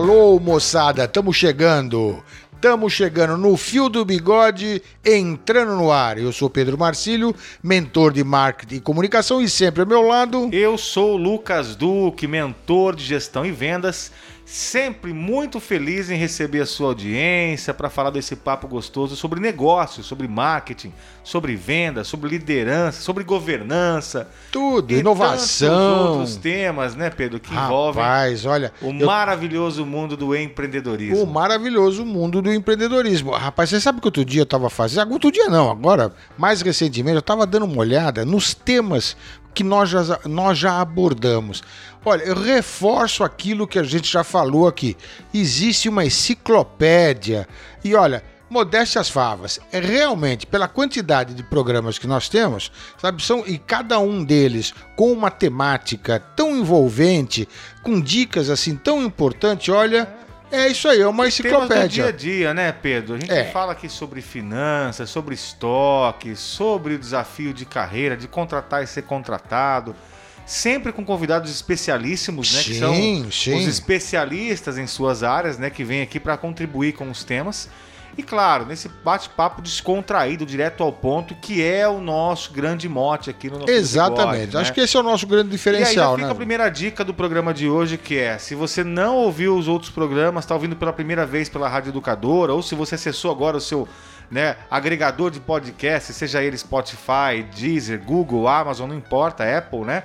Alô, moçada, estamos chegando. Estamos chegando no fio do bigode, entrando no ar. Eu sou Pedro Marcílio, mentor de marketing e comunicação, e sempre ao meu lado. Eu sou Lucas Duque, mentor de gestão e vendas, sempre muito feliz em receber a sua audiência para falar desse papo gostoso sobre negócios, sobre marketing, sobre vendas, sobre liderança, sobre governança. Tudo, inovação. outros temas, né, Pedro, que envolvem Rapaz, olha, o eu- maravilhoso mundo do empreendedorismo. o maravilhoso mundo do empreendedorismo. Rapaz, você sabe que outro dia eu estava fazendo, outro dia não, agora, mais recentemente, eu estava dando uma olhada nos temas que nós já, nós já abordamos. Olha, eu reforço aquilo que a gente já falou aqui. Existe uma enciclopédia. E olha, modéstia às favas. É realmente, pela quantidade de programas que nós temos, sabe, são, e cada um deles com uma temática tão envolvente, com dicas assim tão importantes, olha, é isso aí, é uma Temas do dia a enciclopédia. dia, né, Pedro? A gente É. fala aqui sobre finanças, sobre estoque, sobre o desafio de carreira, de contratar e ser contratado. Sempre com convidados especialíssimos, né? que são Sim, sim. os especialistas em suas áreas, né? Que vêm aqui para contribuir com os temas. E claro, nesse bate-papo descontraído, direto ao ponto, que é o nosso grande mote aqui no nosso Exatamente. Bigode, Acho né? que esse é o nosso grande E aí diferencial, fica né? a primeira dica do programa de hoje, que é, se você não ouviu os outros programas, está ouvindo pela primeira vez pela Rádio Educadora, ou se você acessou agora o seu né, agregador de podcast, seja ele Spotify, Deezer, Google, Amazon, não importa, Apple, né?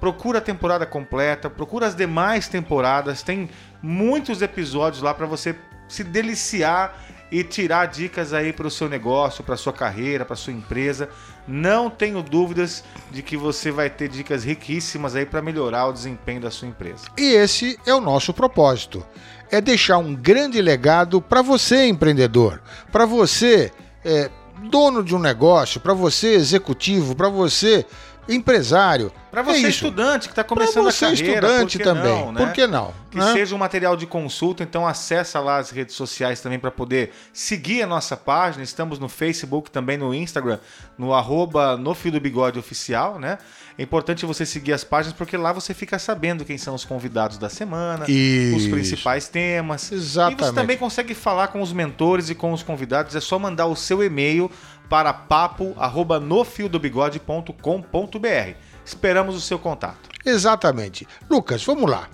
Procura a temporada completa, procura as demais temporadas, tem muitos episódios lá para você se deliciar e tirar dicas aí para o seu negócio, para sua carreira, para sua empresa. Não tenho dúvidas de que você vai ter dicas riquíssimas aí para melhorar o desempenho da sua empresa. E esse é o nosso propósito. É deixar um grande legado para você, empreendedor, para você, é, dono de um negócio, para você, executivo, para você, empresário. Para É você isso. estudante que está começando você, a carreira, estudante por também. não, né? Por que não? que né? seja um material de consulta, então acessa lá as redes sociais também para poder seguir a nossa página. Estamos no Facebook, também no Instagram, no arroba no Fio do Bigode Oficial, né? É importante você seguir as páginas porque lá você fica sabendo quem são os convidados da semana, os Isso. principais temas. E Exatamente. você também consegue falar com os mentores e com os convidados. É só mandar o seu e-mail para papo@nofildobigode.com.br. Esperamos o seu contato. Exatamente. Lucas, vamos lá.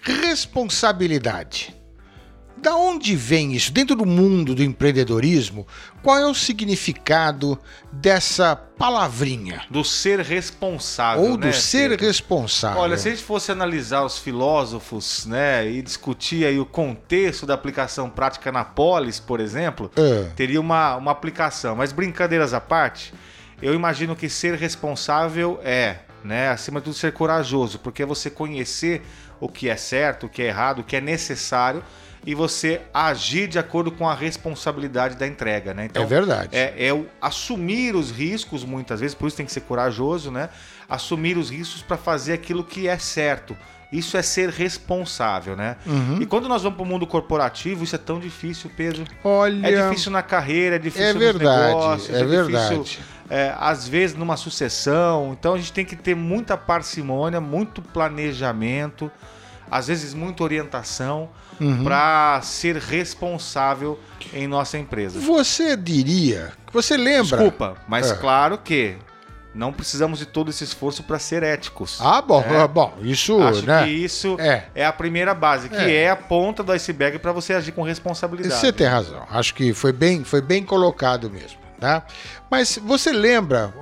Responsabilidade. Da onde vem isso? Dentro do mundo do empreendedorismo, qual é o significado dessa palavrinha? Do ser responsável, Ou do né, ser Pedro? responsável? Olha, se a gente fosse analisar os filósofos, né, e discutir aí o contexto da aplicação prática na polis, por exemplo, É. teria uma, uma aplicação. Mas brincadeiras à parte, eu imagino que ser responsável é, né, acima de tudo, ser corajoso, porque é você conhecer o que é certo, o que é errado, o que é necessário e você agir de acordo com a responsabilidade da entrega, né? É verdade. É, é o assumir os riscos, muitas vezes, por isso tem que ser corajoso, né? Assumir os riscos para fazer aquilo que é certo. Isso é ser responsável, né? Uhum. E quando nós vamos para o mundo corporativo, isso é tão difícil, Pedro. Olha, É difícil na carreira, é difícil É nos verdade, negócios, é difícil, verdade. é, às vezes numa sucessão. Então a gente tem que ter muita parcimônia, muito planejamento, às vezes muita orientação Uhum. para ser responsável em nossa empresa. você diria, você lembra? Desculpa, mas É. claro que não precisamos de todo esse esforço para ser éticos. Ah, bom, É. ah, bom, isso, Acho né? que isso É. é. a primeira base, que É. é, a ponta do iceberg para você agir com responsabilidade. Você tem razão. Acho que foi bem, foi bem colocado mesmo, tá? Mas você lembra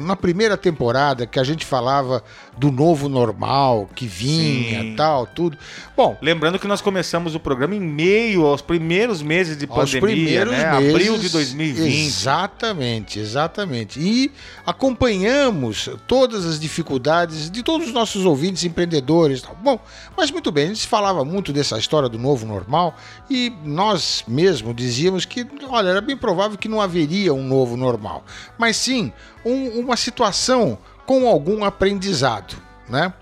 na primeira temporada que a gente falava do novo normal que vinha, Sim. tal, tudo? Bom, Lembrando que nós começamos o programa em meio aos primeiros meses de aos pandemia, primeiros né? meses, Abril de 2020. Exatamente, exatamente. E acompanhamos todas as dificuldades de todos os nossos ouvintes empreendedores. tal. Bom, mas muito bem, a gente falava muito dessa história do novo normal e nós mesmo dizíamos que, olha, era bem provável que não haveria um novo normal, mas sim um- uma situação com algum aprendizado, né?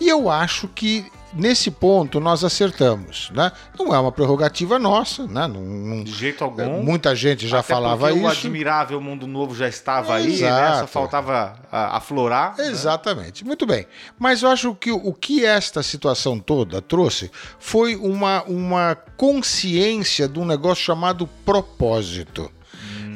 E eu acho que nesse ponto nós acertamos, né? Não é uma prerrogativa nossa, né? Não- não- De jeito algum. Muita gente já falava isso. O admirável mundo novo já estava aí, né? Exato. Só faltava aflorar. né? Exatamente, muito bem. Mas eu acho que o que esta situação toda trouxe foi uma, uma consciência de um negócio chamado propósito.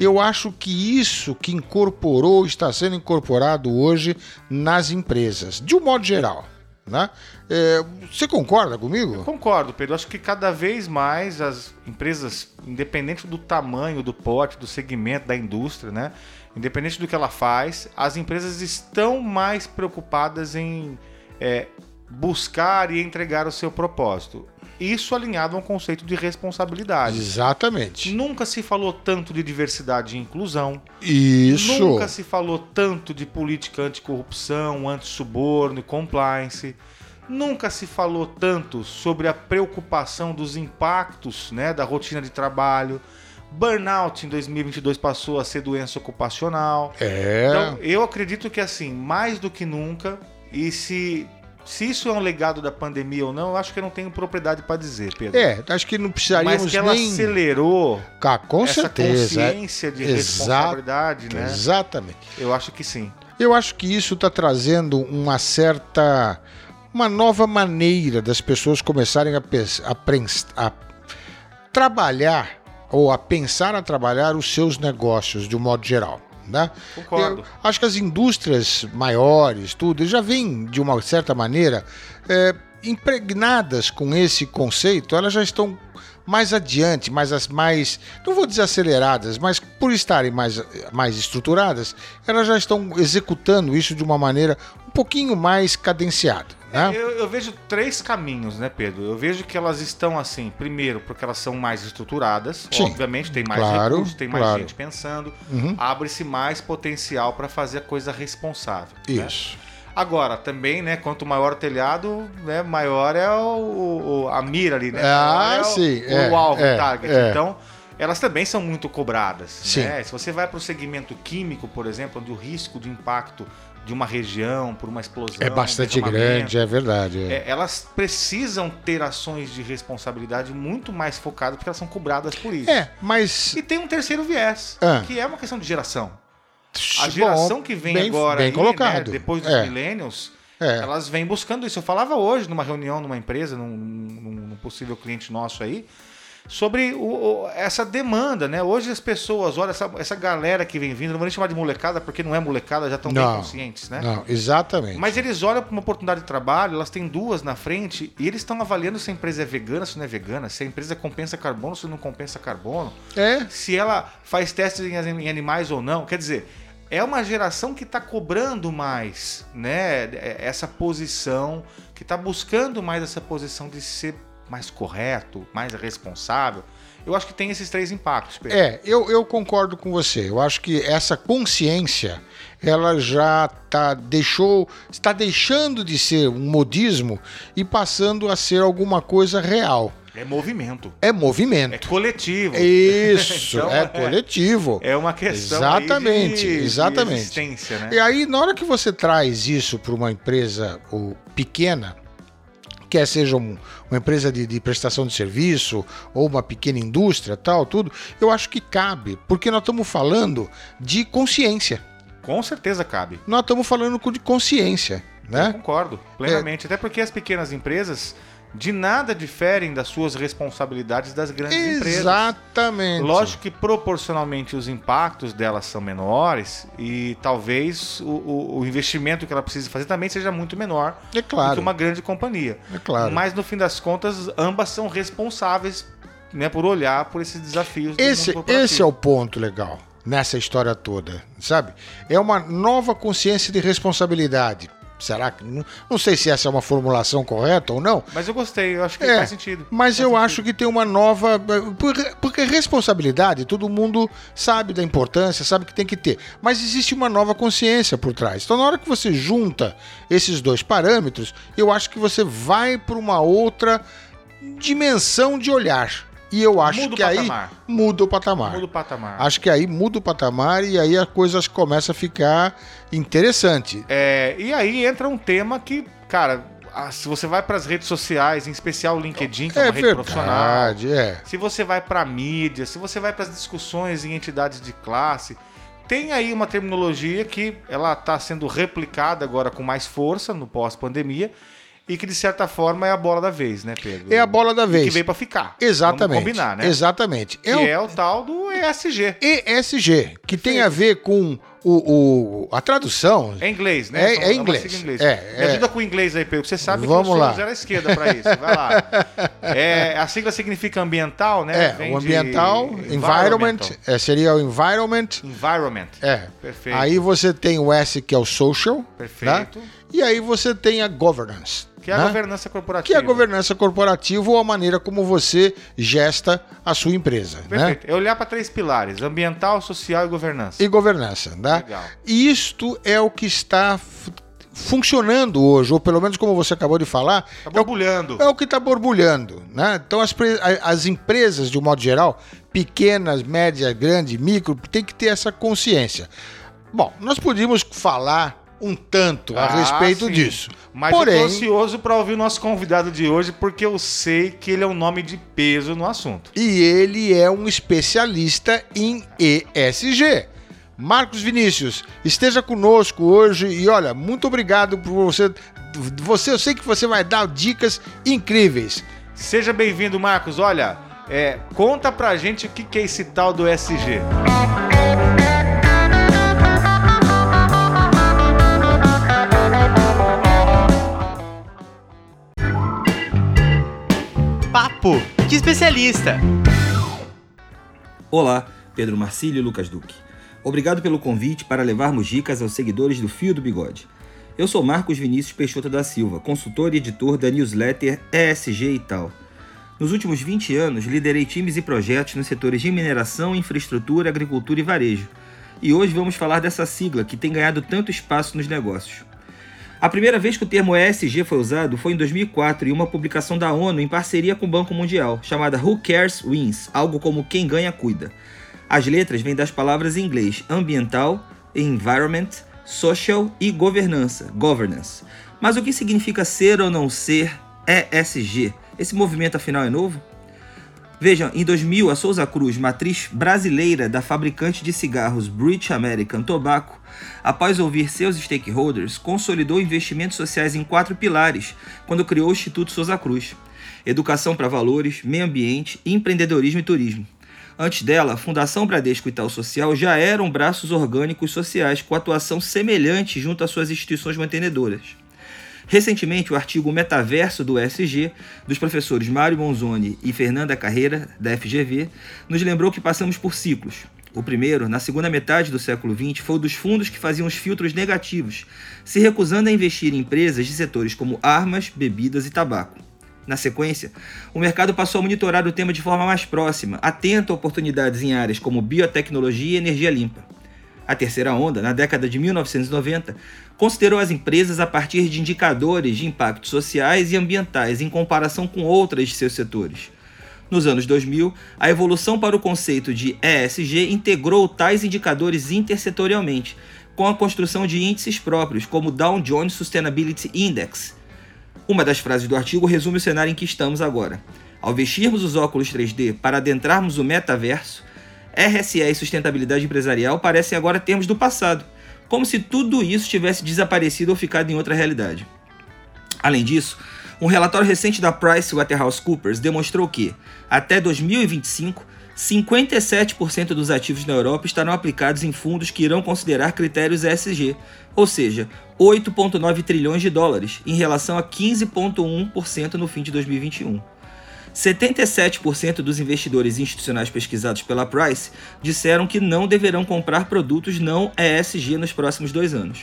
Eu acho que isso que incorporou, está sendo incorporado hoje nas empresas, de um modo geral. Né? É, você concorda comigo? Concordo, Pedro. Acho que cada vez mais as empresas, independente do tamanho, do porte, do segmento, da indústria, né? Independente do que ela faz, as empresas estão mais preocupadas em é, buscar e entregar o seu propósito. Isso alinhado a um conceito de responsabilidade. Exatamente. Nunca se falou tanto de diversidade e inclusão. Isso. Nunca se falou tanto de política anticorrupção, antissuborno e compliance. Nunca se falou tanto sobre a preocupação dos impactos né, da rotina de trabalho. Burnout em 2022 passou a ser doença ocupacional. É. Então, eu acredito que assim, mais do que nunca, e se, se isso é um legado da pandemia ou não, eu acho que eu não tenho propriedade para dizer, Pedro. é, acho que não precisaríamos Mas que ela nem. acelerou Cá, com essa certeza. consciência de Exato, responsabilidade, né? Exatamente. Eu acho que sim. Eu acho que isso está trazendo uma certa. uma nova maneira das pessoas começarem a, a a trabalhar ou a pensar a trabalhar os seus negócios de um modo geral. Né? Concordo. Eu acho que as indústrias maiores, tudo, já vêm de uma certa maneira é, impregnadas com esse conceito, elas já estão mais adiante, mais, as- mais não vou dizer aceleradas, mas por estarem mais, mais estruturadas, elas já estão executando isso de uma maneira um pouquinho mais cadenciada. Né? Eu, eu vejo três caminhos, né, Pedro? Eu vejo que elas estão assim, primeiro, porque elas são mais estruturadas, Sim, obviamente, tem mais claro, recursos, tem mais claro. gente pensando, Uhum. abre-se mais potencial para fazer a coisa responsável. né? Isso. Agora, também, né, quanto maior o telhado, né, maior é o, o- a mira ali, né? Ah, é o- sim, O, é, alvo, é, o target. é. Então, elas também são muito cobradas. Sim. né? Se você vai para o segmento químico, por exemplo, onde o risco de impacto de uma região por uma explosão... É bastante grande, é verdade. é. é, elas precisam ter ações de responsabilidade muito mais focadas, porque elas são cobradas por isso. É, mas E tem um terceiro viés, Ah. que é uma questão de geração. A Bom, geração que vem bem- agora, bem aí, colocado. né, depois dos É. millennials, É. elas vêm buscando isso. Eu falava hoje numa reunião, numa empresa, num, num- num possível cliente nosso aí, sobre o- o- essa demanda, né? Hoje as pessoas, olha, essa, essa galera que vem vindo, não vou nem chamar de molecada, porque não é molecada, já estão bem conscientes, né? Não, exatamente. Mas eles olham para uma oportunidade de trabalho, elas têm duas na frente e eles estão avaliando se a empresa é vegana, se não é vegana, se a empresa compensa carbono, se não compensa carbono, É, se ela faz testes em em animais ou não. Quer dizer, é uma geração que está cobrando mais, né? Essa posição, que está buscando mais essa posição de ser mais correto, mais responsável. Eu acho que tem esses três impactos, Pedro. É, eu, eu concordo com você. Eu acho que essa consciência, ela já tá, deixou, está deixando de ser um modismo e passando a ser alguma coisa real. É movimento, É é movimento. coletivo. Isso, Então, é, é- coletivo. É uma questão Exatamente, de, de exatamente. existência, né? E aí, na hora que você traz isso para uma empresa ou, pequena, quer seja um- uma empresa de, de prestação de serviço ou uma pequena indústria, tal, tudo, eu acho que cabe, porque nós estamos falando de consciência. Com certeza cabe. Nós estamos falando de consciência, Eu né? concordo plenamente. Até porque as pequenas empresas de nada diferem das suas responsabilidades das grandes empresas. Exatamente. Lógico que proporcionalmente os impactos delas são menores e talvez o, o- o investimento que ela precisa fazer também seja muito menor É do claro. que uma grande companhia. É claro. Mas no fim das contas, ambas são responsáveis né, por olhar por esses desafios. do Esse, esse é o ponto legal. nessa história toda, sabe? É uma nova consciência de responsabilidade. Será que. Não, não sei se essa é uma formulação correta ou não. Mas eu gostei, eu acho que É, faz sentido. Mas Faz eu sentido. acho que tem uma nova. por- Porque responsabilidade, todo mundo sabe da importância, sabe que tem que ter. Mas existe uma nova consciência por trás. Então, na hora que você junta esses dois parâmetros, eu acho que você vai para uma outra dimensão de olhar. E eu acho Muda que aí muda o patamar. Muda o patamar. Acho que aí muda o patamar e aí a coisa começa a ficar interessante. É, e aí entra um tema que, cara, se você vai para as redes sociais, em especial o LinkedIn, que é, É uma rede profissional, verdade, é. se você vai para a mídia, se você vai para as discussões em entidades de classe, tem aí uma terminologia que ela está sendo replicada agora com mais força no pós-pandemia e que de certa forma é a bola da vez, né, Pedro? É a bola da E vez. Que veio para ficar. Exatamente. Vamos combinar, né? Exatamente. Que É o é o tal do ESG. ESG, que tem a ver com o, o- a tradução. É inglês, né? É- Então, é inglês. em É, Me é. ajuda com o inglês aí, Pedro. Você sabe Vamos que lá. zero à esquerda para isso. Vai lá. É, a sigla significa ambiental, né? É, Vem o ambiental, environment, é, seria o environment. Environment. É. Perfeito. Aí você tem o S, que é o social. Perfeito. né? E aí você tem a governance. Que é a né? governança corporativa. Que é a governança corporativa ou a maneira como você gesta a sua empresa. Né? Perfeito. É olhar para três pilares: ambiental, social e governança. E governança. Né? Legal. Isto é o que está funcionando hoje, ou pelo menos como você acabou de falar, Tá é o borbulhando. É o que está borbulhando. Né? Então, as, a- as empresas, de um modo geral, pequenas, médias, grandes, micro, tem que ter essa consciência. Bom, nós podíamos falar um tanto a Ah, respeito sim. disso. Mas eu Porém, tô ansioso para ouvir o nosso convidado de hoje, porque eu sei que ele é um nome de peso no assunto. e ele é um especialista em ESG. Marcos Vinícius, esteja conosco hoje e olha, muito obrigado por você. Você, eu sei que você vai dar dicas incríveis. Seja bem-vindo, Marcos. Olha, é, conta pra gente o que que é esse tal do SG. Papo de especialista. Olá, Pedro Marcílio e Lucas Duque. Obrigado pelo convite para levarmos dicas aos seguidores do Fio do Bigode. Eu sou Marcos Vinícius Peixoto da Silva, consultor e editor da newsletter ESG e tal. Nos últimos 20 anos, liderei times e projetos nos setores de mineração, infraestrutura, agricultura e varejo. E hoje vamos falar dessa sigla que tem ganhado tanto espaço nos negócios. A primeira vez que o termo ESG foi usado foi em 2004 em uma publicação da ONU em parceria com o Banco Mundial, chamada Who Cares Wins, algo como Quem Ganha Cuida. As letras vêm das palavras em inglês ambiental, environment, social e governança, governance. Mas o que significa ser ou não ser ESG? Esse movimento afinal é novo? Vejam, em 2000, a Souza Cruz, matriz brasileira da fabricante de cigarros British American Tobacco, após ouvir seus stakeholders, consolidou investimentos sociais em quatro pilares quando criou o Instituto Souza Cruz: educação para valores, meio ambiente, empreendedorismo e turismo. Antes dela, a Fundação Bradesco Itaú Social já eram braços orgânicos sociais com atuação semelhante junto às suas instituições mantenedoras. Recentemente, o artigo Metaverso do ESG, dos professores Mário Monzoni e Fernanda Carreira, da FGV, nos lembrou que passamos por ciclos. O primeiro, na segunda metade do século XX, foi o dos fundos que faziam os filtros negativos, se recusando a investir em empresas de setores como armas, bebidas e tabaco. Na sequência, o mercado passou a monitorar o tema de forma mais próxima, atento a oportunidades em áreas como biotecnologia e energia limpa. A terceira onda, na década de 1990, considerou as empresas a partir de indicadores de impactos sociais e ambientais em comparação com outras de seus setores. Nos anos 2000, a evolução para o conceito de ESG integrou tais indicadores intersetorialmente, com a construção de índices próprios, como o Dow Jones Sustainability Index. Uma das frases do artigo resume o cenário em que estamos agora. Ao vestirmos os óculos 3D para adentrarmos o metaverso, RSE e sustentabilidade empresarial parecem agora termos do passado, como se tudo isso tivesse desaparecido ou ficado em outra realidade. Além disso, um relatório recente da PricewaterhouseCoopers demonstrou que, até 2025, 57% dos ativos na Europa estarão aplicados em fundos que irão considerar critérios ESG, ou seja, 8,9 trilhões de dólares, em relação a 15,1% no fim de 2021. 77% dos investidores institucionais pesquisados pela Price disseram que não deverão comprar produtos não ESG nos próximos dois anos.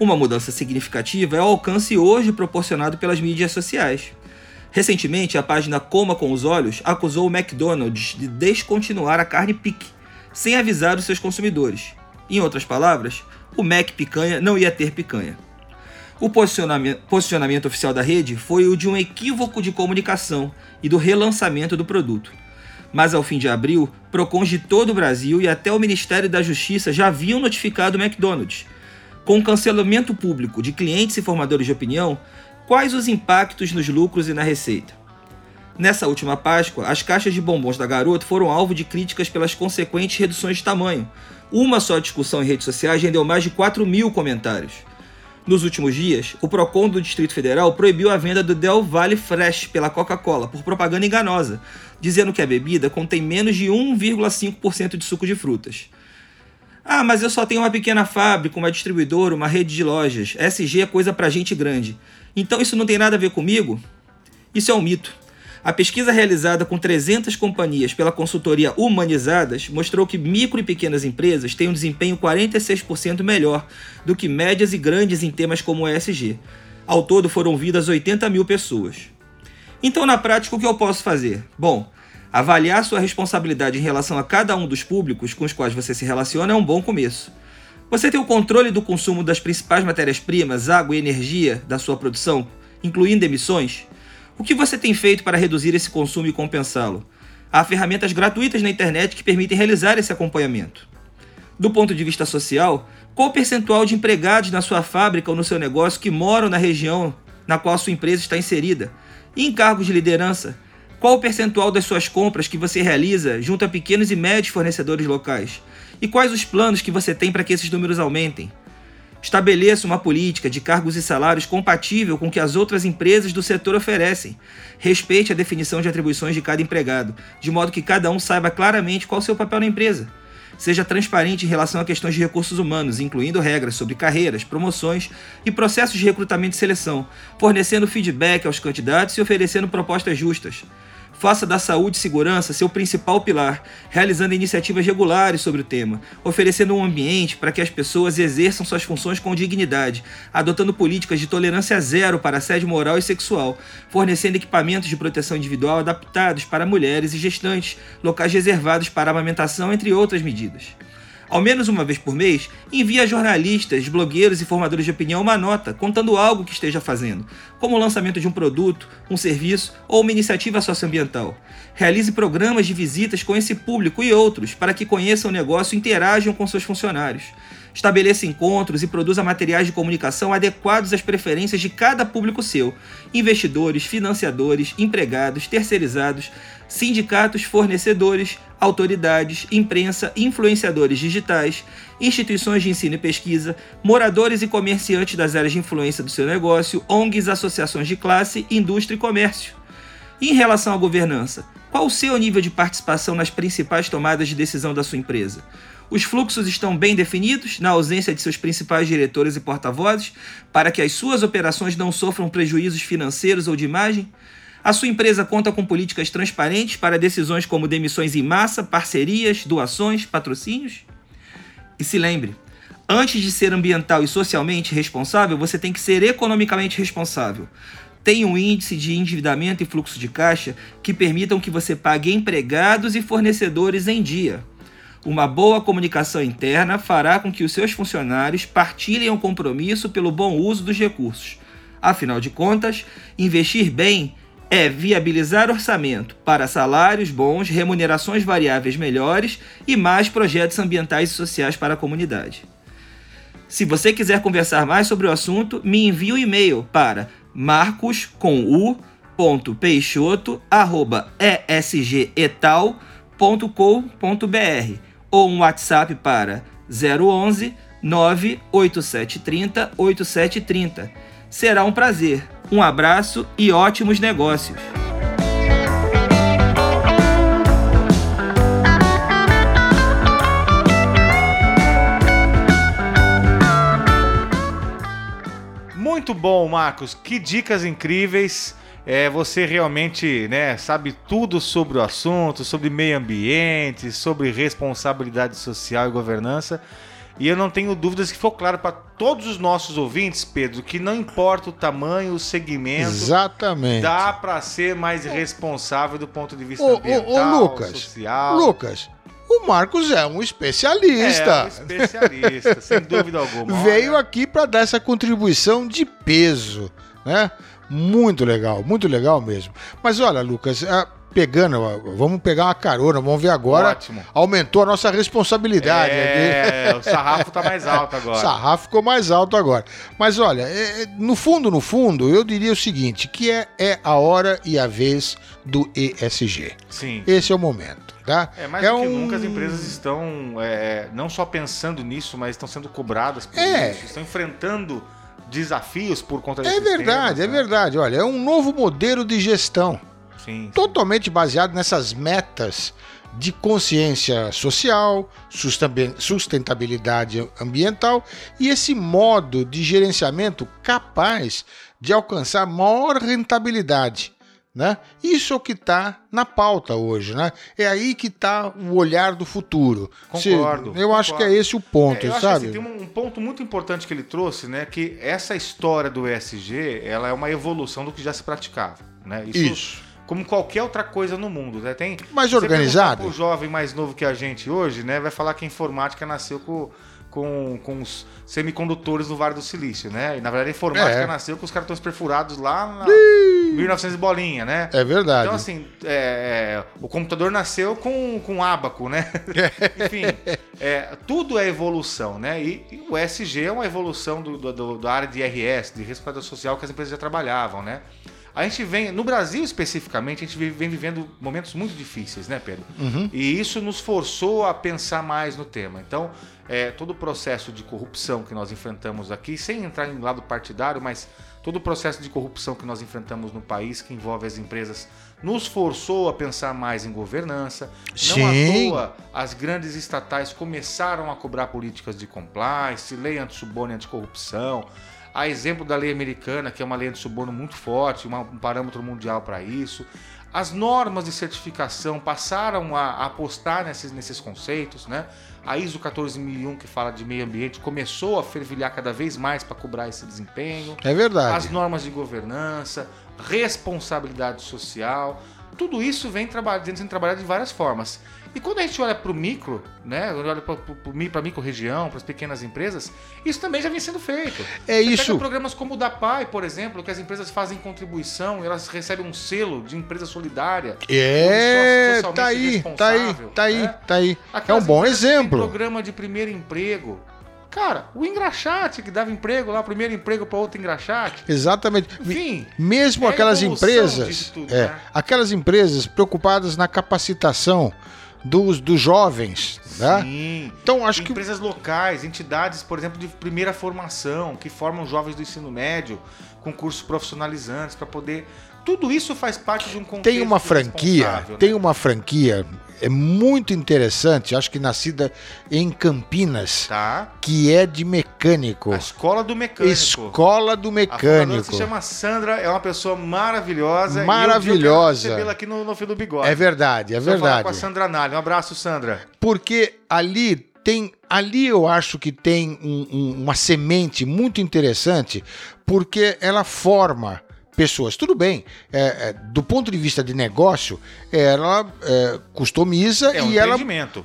Uma mudança significativa é o alcance hoje proporcionado pelas mídias sociais. Recentemente, a página Coma com os Olhos acusou o McDonald's de descontinuar a carne pique, sem avisar os seus consumidores. Em outras palavras, o Mac Picanha não ia ter picanha. O posicionamento, posicionamento, oficial da rede foi o de um equívoco de comunicação e do relançamento do produto. Mas ao fim de abril, PROCONs de todo o Brasil e até o Ministério da Justiça já haviam notificado o McDonald's. Com o cancelamento público de clientes e formadores de opinião, quais os impactos nos lucros e na receita? Nessa última Páscoa, as caixas de bombons da Garoto foram alvo de críticas pelas consequentes reduções de tamanho. Uma só discussão em redes sociais rendeu mais de 4 mil comentários. Nos últimos dias, o PROCON do Distrito Federal proibiu a venda do Del Valle Fresh pela Coca-Cola por propaganda enganosa, dizendo que a bebida contém menos de 1,5% de suco de frutas. Ah, mas eu só tenho uma pequena fábrica, uma distribuidora, uma rede de lojas. SG é coisa pra gente grande. Então isso não tem nada a ver comigo? Isso é um mito. A pesquisa realizada com 300 companhias pela consultoria Humanizadas mostrou que micro e pequenas empresas têm um desempenho 46% melhor do que médias e grandes em temas como ESG. Ao todo foram ouvidas 80 mil pessoas. Então, na prática, o que eu posso fazer? Bom, avaliar sua responsabilidade em relação a cada um dos públicos com os quais você se relaciona é um bom começo. Você tem o controle do consumo das principais matérias-primas, água e energia da sua produção, incluindo emissões? O que você tem feito para reduzir esse consumo e compensá-lo? Há ferramentas gratuitas na internet que permitem realizar esse acompanhamento. Do ponto de vista social, qual o percentual de empregados na sua fábrica ou no seu negócio que moram na região na qual a sua empresa está inserida? E em cargos de liderança, qual o percentual das suas compras que você realiza junto a pequenos e médios fornecedores locais? E quais os planos que você tem para que esses números aumentem? Estabeleça uma política de cargos e salários compatível com o que as outras empresas do setor oferecem. Respeite a definição de atribuições de cada empregado, de modo que cada um saiba claramente qual o seu papel na empresa. Seja transparente em relação a questões de recursos humanos, incluindo regras sobre carreiras, promoções e processos de recrutamento e seleção, fornecendo feedback aos candidatos e oferecendo propostas justas. Faça da saúde e segurança seu principal pilar, realizando iniciativas regulares sobre o tema, oferecendo um ambiente para que as pessoas exerçam suas funções com dignidade, adotando políticas de tolerância zero para assédio moral e sexual, fornecendo equipamentos de proteção individual adaptados para mulheres e gestantes, locais reservados para amamentação, entre outras medidas ao menos uma vez por mês, envie a jornalistas, blogueiros e formadores de opinião uma nota contando algo que esteja fazendo, como o lançamento de um produto, um serviço ou uma iniciativa socioambiental. Realize programas de visitas com esse público e outros para que conheçam o negócio e interajam com seus funcionários. Estabeleça encontros e produza materiais de comunicação adequados às preferências de cada público seu: investidores, financiadores, empregados, terceirizados, sindicatos, fornecedores, autoridades, imprensa, influenciadores digitais, instituições de ensino e pesquisa, moradores e comerciantes das áreas de influência do seu negócio, ONGs, associações de classe, indústria e comércio. E em relação à governança, qual o seu nível de participação nas principais tomadas de decisão da sua empresa? Os fluxos estão bem definidos, na ausência de seus principais diretores e porta-vozes, para que as suas operações não sofram prejuízos financeiros ou de imagem? A sua empresa conta com políticas transparentes para decisões como demissões em massa, parcerias, doações, patrocínios? E se lembre, antes de ser ambiental e socialmente responsável, você tem que ser economicamente responsável. Tenha um índice de endividamento e fluxo de caixa que permitam que você pague empregados e fornecedores em dia. Uma boa comunicação interna fará com que os seus funcionários partilhem o compromisso pelo bom uso dos recursos. Afinal de contas, investir bem é viabilizar orçamento para salários bons, remunerações variáveis melhores e mais projetos ambientais e sociais para a comunidade. Se você quiser conversar mais sobre o assunto, me envie um e-mail para marcos.u.peixoto@esgetal.com.br ou um WhatsApp para 011 98730 8730. Será um prazer. Um abraço e ótimos negócios. Muito bom, Marcos. Que dicas incríveis. é, você realmente né, sabe tudo sobre o assunto, sobre meio ambiente, sobre responsabilidade social e governança. E eu não tenho dúvidas que ficou claro para todos os nossos ouvintes, Pedro, que não importa o tamanho, o segmento, Exatamente. dá para ser mais responsável do ponto de vista Ô, ô, ô, ambiental, Lucas, social. Lucas, o Marcos é um é, especialista. um especialista, sem dúvida alguma. Veio Olha, aqui para dar essa contribuição de peso, né? Muito legal, muito legal mesmo. Mas olha, Lucas, pegando, vamos pegar uma carona, vamos ver agora. Ótimo. Aumentou a nossa responsabilidade. É, o sarrafo tá mais alto O agora. sarrafo ficou mais alto agora. Mas olha, é, é, no fundo, no fundo, eu diria o seguinte, que é, é a hora e a vez do ESG. Sim. Esse é o momento, tá? É mais do que nunca as empresas estão é, não só pensando nisso, mas estão sendo cobradas por É. isso, estão enfrentando desafios por conta É desses verdade, temas, é né? verdade. Olha, é um novo modelo de gestão. Sim, sim. totalmente baseado nessas metas de consciência social, sustentabilidade ambiental e esse modo de gerenciamento capaz de alcançar maior rentabilidade. Né? Isso é o que está na pauta hoje. Né? É aí que está o olhar do futuro. Concordo, Se- eu acho que é esse o ponto, É, sabe? assim, tem um, um ponto muito importante que ele trouxe, né? Que essa história do ESG, ela é uma evolução do que já se praticava, né? Isso. Como qualquer outra coisa no mundo, né? Tem Mais organizado? pro jovem mais novo que a gente hoje, né? Vai falar que a informática nasceu com, com, com os semicondutores do Vale do Silício, né? E na verdade a informática É. nasceu com os cartões perfurados lá na 1900 e bolinha, né? É verdade. Então, assim, é, o computador nasceu com, com ábaco, né? Enfim, é, tudo é evolução, né? E, e o ESG é uma evolução do, do- do- da área de IRS, de responsabilidade social que as empresas já trabalhavam, né? A gente vem, no Brasil especificamente, a gente vem, vivendo momentos muito difíceis, né, Pedro? E isso nos forçou a pensar mais no tema. Então, é, todo o processo de corrupção que nós enfrentamos aqui, sem entrar em lado partidário, mas todo o processo de corrupção que nós enfrentamos no país, que envolve as empresas, nos forçou a pensar mais em governança. Sim. Não à toa, as grandes estatais começaram a cobrar políticas de compliance, lei anti-suborno e anticorrupção. A exemplo da lei americana, que é uma lei anti-suborno muito forte, uma- um parâmetro mundial para isso. As normas de certificação passaram a, a apostar nesses, nesses conceitos, né? A ISO 14001, que fala de meio ambiente, começou a fervilhar cada vez mais para cobrar esse desempenho É verdade. as normas de governança, responsabilidade social, tudo isso vem trabalhando, sendo trabalhado de várias formas. E quando a gente olha para o micro, né, olha para a micro-região, para as pequenas empresas, isso também já vem sendo feito. É Você isso. Pega programas como o da PAI, por exemplo, que as empresas fazem contribuição, elas recebem um selo de empresa solidária. É, tá aí, tá aí, tá aí, né? tá aí. É um Aquelas bom empresas que têm exemplo. programa de primeiro emprego. Cara, o engraxate que dava emprego lá, primeiro emprego para outro engraxate. Exatamente. Enfim, Mesmo é aquelas empresas, tudo, é, né? aquelas empresas preocupadas na capacitação dos, dos jovens, né? sim. Então acho que Empresas locais, entidades, por exemplo, de primeira formação, que formam jovens do ensino médio com cursos profissionalizantes para poder. Tudo isso faz parte de um contexto. tem uma franquia, né? tem uma franquia é muito interessante, acho que nascida em Campinas, Tá? que é de mecânico. A escola do mecânico. Escola do A mecânico. se chama Sandra, é uma pessoa maravilhosa. Maravilhosa. Recebê-la aqui no, no Fio do Bigode. É verdade, é vai falar com a verdade. Sandra Nalli. Um abraço, Sandra. Porque ali tem, ali eu acho que tem um- um- uma semente muito interessante, porque ela forma pessoas. Tudo bem, é, é, do ponto de vista de negócio, ela é, customiza É um e ela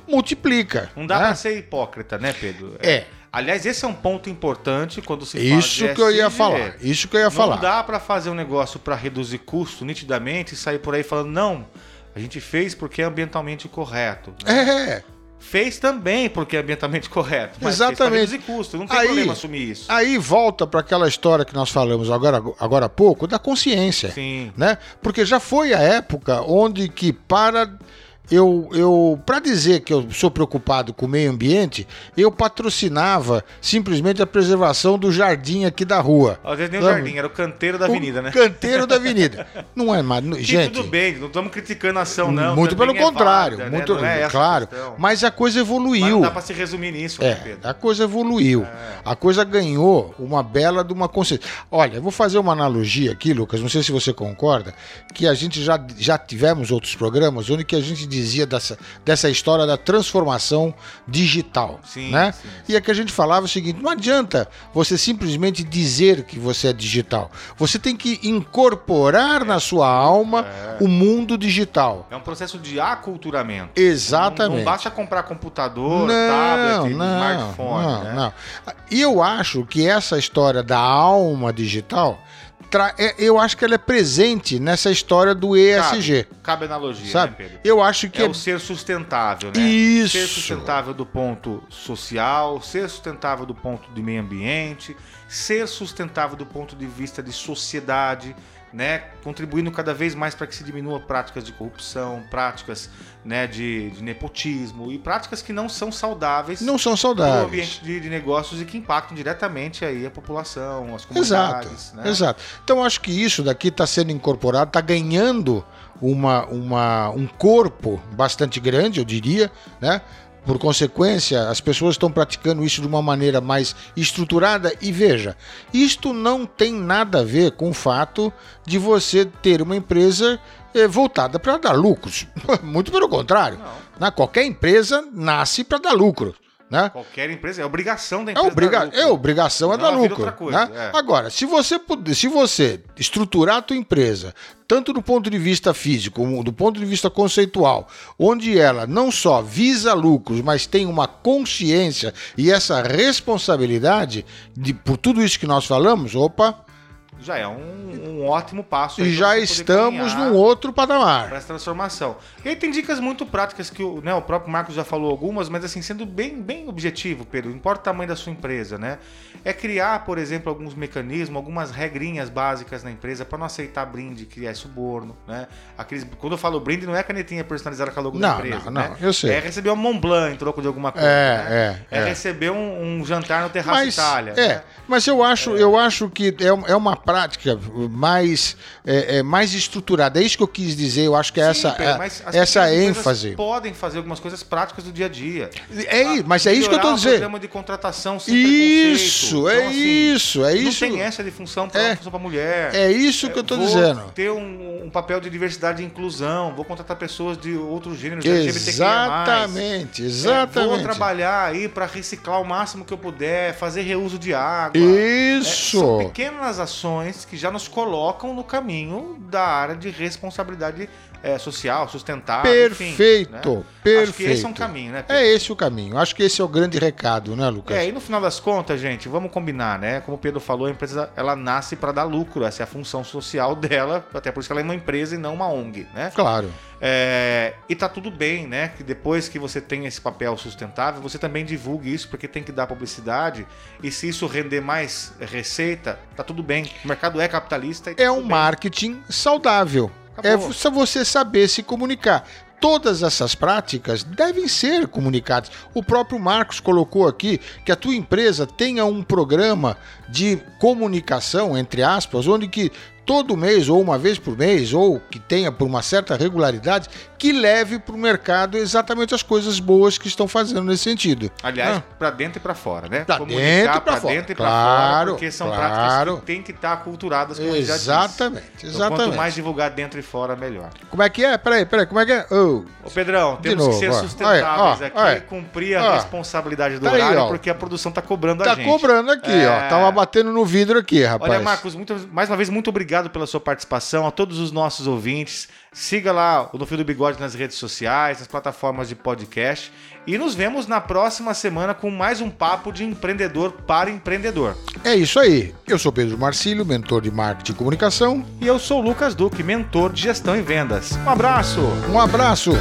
multiplica. Não dá né? pra ser hipócrita, né, Pedro? É. Aliás, esse é um ponto importante quando se Isso fala de que eu ia falar. Isso que eu ia Não falar. dá pra fazer um negócio pra reduzir custo nitidamente e sair por aí falando, não, a gente fez porque é ambientalmente correto. né? É, Fez também porque é ambientalmente correto. Mas Exatamente. Reduzir custo. Não tem Aí- problema assumir isso. aí volta para aquela história que nós falamos agora, agora há pouco, da consciência. Sim. né? Porque já foi a época onde que para eu, eu para dizer que eu sou preocupado com o meio ambiente, eu patrocinava simplesmente a preservação do jardim aqui da rua. Às vezes nem o jardim, era o canteiro da avenida, o né? Canteiro da avenida. Não é mais. Gente, tudo bem, não estamos criticando a ação, não. muito pelo é contrário. válida, né? muito, Não é claro. Mas a coisa Mas evoluiu. não dá pra se resumir nisso, né, É, Pedro? a coisa evoluiu. A coisa ganhou uma bela de uma consciência. Olha, eu vou fazer uma analogia aqui, Lucas, não sei se você concorda, que a gente já, já tivemos outros programas onde que a gente dizia dessa, dessa história da transformação digital. Sim, né? sim, E é que a gente falava o seguinte: não adianta você simplesmente dizer que você é digital. Você tem que incorporar na sua alma o mundo digital. É um processo de aculturamento. Exatamente. Não, não basta comprar computador, Não, tablet, não, smartphone. não, né? não. E eu acho que essa história da alma digital, tra- é- eu acho que ela é presente nessa história do ESG. Cabe, cabe analogia, Sabe? né, Pedro? Eu acho que é é, o ser sustentável, né? Isso. Ser sustentável do ponto social, ser sustentável do ponto de meio ambiente, ser sustentável do ponto de vista de sociedade, né? Contribuindo cada vez mais para que se diminua práticas de corrupção, práticas né, de, de nepotismo e práticas que não são saudáveis não são no saudáveis. ambiente de, de negócios e que impactam diretamente aí a população, as Exato, comunidades, né? exato. Então acho que isso daqui está sendo incorporado, está ganhando uma, uma, um corpo bastante grande, eu diria, né? Por consequência, as pessoas estão praticando isso de uma maneira mais estruturada. E veja, isto não tem nada a ver com o fato de você ter uma empresa eh, voltada para dar lucros. Muito pelo contrário. Não. Né? Qualquer empresa nasce para dar lucro. Né? Qualquer empresa, é obrigação da É, empresa. obriga dar lucro. é obrigação é Não dar havia lucro. outra coisa, né? é. Agora, se você puder, se você estruturar a tua empresa, tanto do ponto de vista físico, como do ponto de vista conceitual, onde ela não só visa lucros, mas tem uma consciência e essa responsabilidade de, por tudo isso que nós falamos, opa, Já é um, um ótimo passo. e já estamos num outro patamar. para essa transformação. E aí tem dicas muito práticas que o, né, o próprio Marcos já falou algumas, mas assim, sendo bem, bem objetivo, Pedro, não importa o tamanho da sua empresa, né? É criar, por exemplo, alguns mecanismos, algumas regrinhas básicas na empresa para não aceitar brinde, criar suborno, né? Aqueles, quando eu falo brinde, não é canetinha personalizada com a logo da Não, empresa, não, né? não, eu sei. É receber um Mont Blanc em troco de alguma coisa, É, né? é, é. receber um, um jantar no Terraço Mas, Itália, é, né? mas eu acho, eu acho que é, é uma prática mais, é, é mais estruturada. É isso que eu quis dizer. Eu acho que é Sim, essa, Pedro, é- essa ênfase. podem fazer algumas coisas práticas do dia a dia. É, i- mas é isso que eu o dizendo. programa de contratação sem Isso, é Então, assim, isso, é isso. Não tem essa de função para É. mulher. É isso que eu vou dizendo. ter um, um papel de diversidade e inclusão. Vou contratar pessoas de outros gêneros. Exatamente, É, exatamente. vou trabalhar aí para reciclar o máximo que eu puder, fazer reuso de água. É, Isso. são pequenas ações que já nos colocam no caminho da área de responsabilidade é, social, sustentável. Perfeito, enfim, né? perfeito. Acho que esse é um caminho, né? Pedro? É esse o caminho. Acho que esse é o grande recado, né, Lucas? É, e no final das contas, gente, vamos combinar, né? Como o Pedro falou, a empresa ela nasce para dar lucro, essa é a função social dela, até por isso que ela é uma empresa e não uma ONG, né? Claro. É, e tá tudo bem, né? Que depois que você tem esse papel sustentável, você também divulgue isso, porque tem que dar publicidade. E se isso render mais receita, tá tudo bem. O mercado é capitalista e tá É um bem. marketing saudável. É Acabou. só você saber se comunicar. Todas essas práticas devem ser comunicadas. O próprio Marcos colocou aqui que a tua empresa tenha um programa de comunicação, entre aspas, onde que todo mês, ou uma vez por mês, ou que tenha por uma certa regularidade, que leve para o mercado exatamente as coisas boas que estão fazendo nesse sentido. Aliás, Ah. pra dentro e pra fora, né? Comunicar dentro e pra fora. dentro e Claro, fora, porque são claro. práticas que têm que estar aculturadas, como. Exatamente, Então, exatamente. quanto mais divulgar dentro e fora, melhor. Como é que é? Peraí, peraí, como é que é? Oh, Ô Pedrão, temos novo, que ser ó. sustentáveis ó, aqui olha. e cumprir a Ó. responsabilidade do Tá aí, horário, ó. porque a produção tá cobrando a tá gente. cobrando aqui, É. ó. Tava batendo no vidro aqui, rapaz. Olha, Marcos, muito- mais uma vez, muito obrigado pela sua participação, a todos os nossos ouvintes. Siga lá o No Fio do Bigode nas redes sociais, nas plataformas de podcast. E nos vemos na próxima semana com mais um papo de empreendedor para empreendedor. É isso aí. Eu sou Pedro Marcílio, mentor de marketing e comunicação. E eu sou o Lucas Duque, mentor de gestão e vendas. Um abraço! Um abraço.